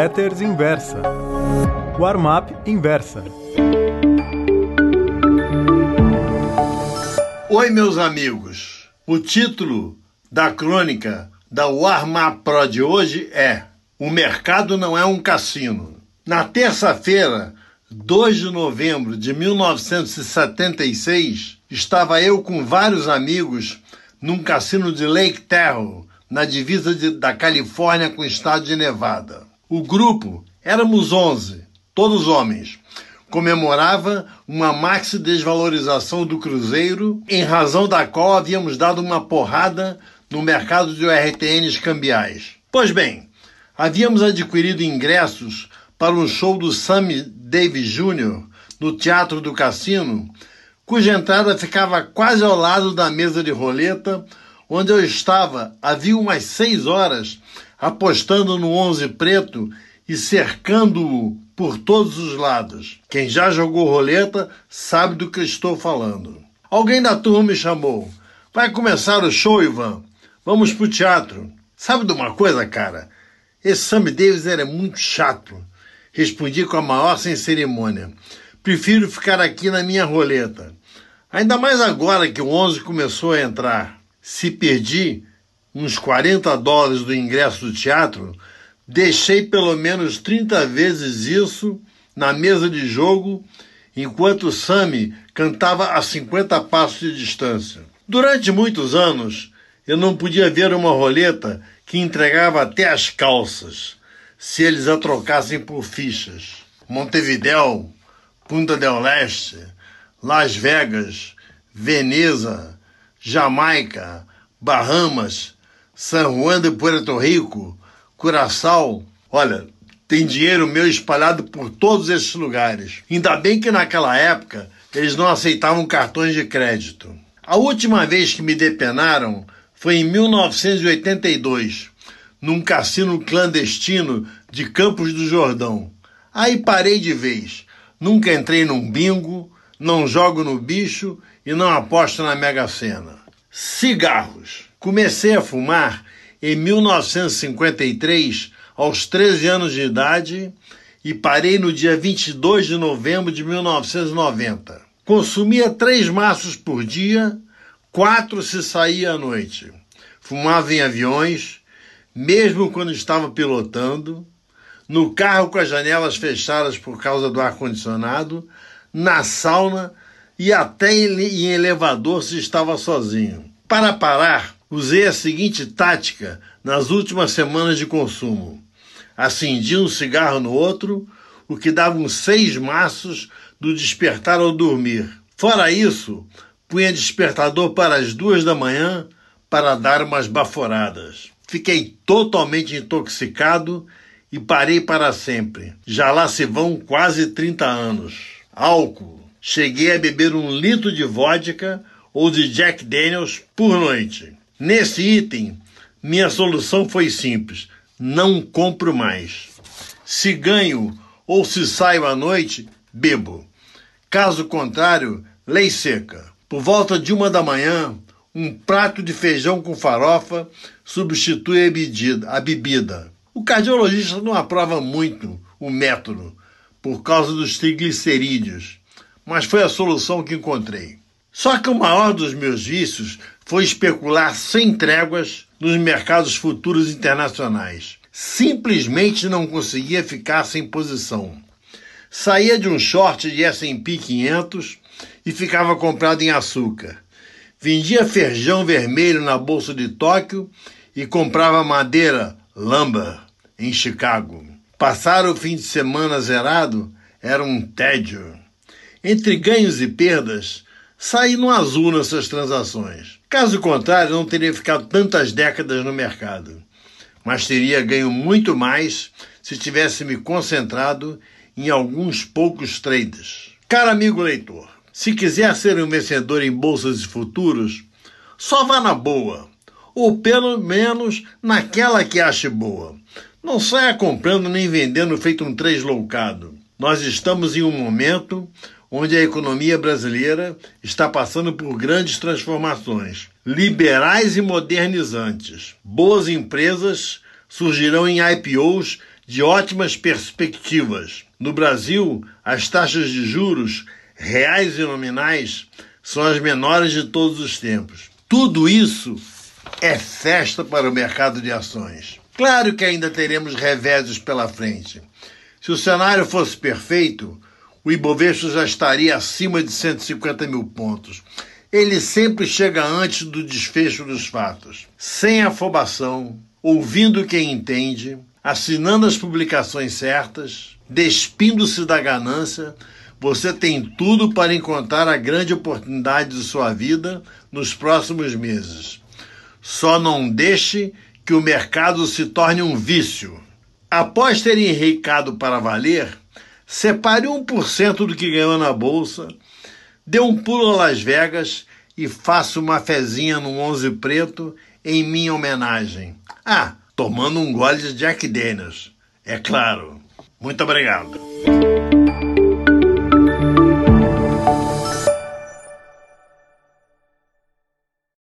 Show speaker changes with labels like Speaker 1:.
Speaker 1: Letters Inversa. Warm-up Inversa.
Speaker 2: Oi, meus amigos. O título da crônica da Warm-up Pro de hoje é O mercado não é um cassino. Na terça-feira, 2 de novembro de 1976, estava eu com vários amigos num cassino de Lake Tahoe, na divisa de, da Califórnia com o estado de Nevada. O grupo, éramos 11, todos homens, comemorava uma maxi desvalorização do cruzeiro, em razão da qual havíamos dado uma porrada no mercado de RTNs cambiais. Pois bem, havíamos adquirido ingressos para um show do Sammy Davis Jr. no Teatro do Cassino, cuja entrada ficava quase ao lado da mesa de roleta, onde eu estava havia umas seis horas, apostando no onze preto e cercando-o por todos os lados. Quem já jogou roleta sabe do que estou falando. Alguém da turma me chamou. Vai começar o show, Ivan. Vamos pro teatro. Sabe de uma coisa, cara? Esse Sammy Davis era muito chato. Respondi com a maior sem cerimônia. Prefiro ficar aqui na minha roleta. Ainda mais agora que o 11 começou a entrar. Se perdi uns 40 dólares do ingresso do teatro, deixei pelo menos 30 vezes isso na mesa de jogo enquanto Sammy cantava a 50 passos de distância. Durante muitos anos, eu não podia ver uma roleta que entregava até as calças se eles a trocassem por fichas. Montevidéu, Punta del Leste, Las Vegas, Veneza, Jamaica, Bahamas, San Juan de Puerto Rico, Curaçao. Olha, tem dinheiro meu espalhado por todos esses lugares. Ainda bem que naquela época eles não aceitavam cartões de crédito. A última vez que me depenaram foi em 1982 num cassino clandestino de Campos do Jordão. Aí parei de vez. Nunca entrei num bingo, não jogo no bicho e não aposto na Mega Sena. Cigarros. Comecei a fumar em 1953, aos 13 anos de idade, e parei no dia 22 de novembro de 1990. Consumia três maços por dia, quatro se saía à noite. Fumava em aviões, mesmo quando estava pilotando, no carro com as janelas fechadas por causa do ar-condicionado, na sauna e até em elevador se estava sozinho. Para parar, usei a seguinte tática nas últimas semanas de consumo: acendi um cigarro no outro, o que dava uns seis maços do despertar ao dormir. Fora isso, punha despertador para as duas da manhã para dar umas baforadas. Fiquei totalmente intoxicado e parei para sempre. Já lá se vão quase 30 anos. Álcool. Cheguei a beber um litro de vodka ou de Jack Daniels por noite. Nesse item, minha solução foi simples: não compro mais. Se ganho ou se saio à noite, bebo. Caso contrário, lei seca. Por volta de uma da manhã, um prato de feijão com farofa substitui a bebida. A bebida. O cardiologista não aprova muito o método por causa dos triglicerídeos, mas foi a solução que encontrei. Só que o maior dos meus vícios foi especular sem tréguas nos mercados futuros internacionais. Simplesmente não conseguia ficar sem posição. Saía de um short de S&P 500 e ficava comprado em açúcar vendia feijão vermelho na bolsa de Tóquio e comprava madeira lumber em Chicago. Passar o fim de semana zerado era um tédio. Entre ganhos e perdas, saí no azul nessas transações. Caso contrário, não teria ficado tantas décadas no mercado, mas teria ganho muito mais se tivesse me concentrado em alguns poucos trades. Caro amigo leitor, se quiser ser um vencedor em bolsas de futuros, só vá na boa, ou pelo menos naquela que ache boa. Não saia comprando nem vendendo feito um três loucado. Nós estamos em um momento onde a economia brasileira está passando por grandes transformações, liberais e modernizantes. Boas empresas surgirão em IPOs de ótimas perspectivas. No Brasil, as taxas de juros reais e nominais são as menores de todos os tempos. Tudo isso é festa para o mercado de ações. Claro que ainda teremos reveses pela frente. Se o cenário fosse perfeito, o Ibovespa já estaria acima de 150 mil pontos. Ele sempre chega antes do desfecho dos fatos, sem afobação, ouvindo quem entende, assinando as publicações certas, despindo-se da ganância. Você tem tudo para encontrar a grande oportunidade de sua vida nos próximos meses. Só não deixe que o mercado se torne um vício. Após ter enricado para valer, separe 1% do que ganhou na bolsa, dê um pulo a Las Vegas e faça uma fezinha no 11 preto em minha homenagem. Ah, tomando um gole de Jack Daniels, é claro. Muito obrigado.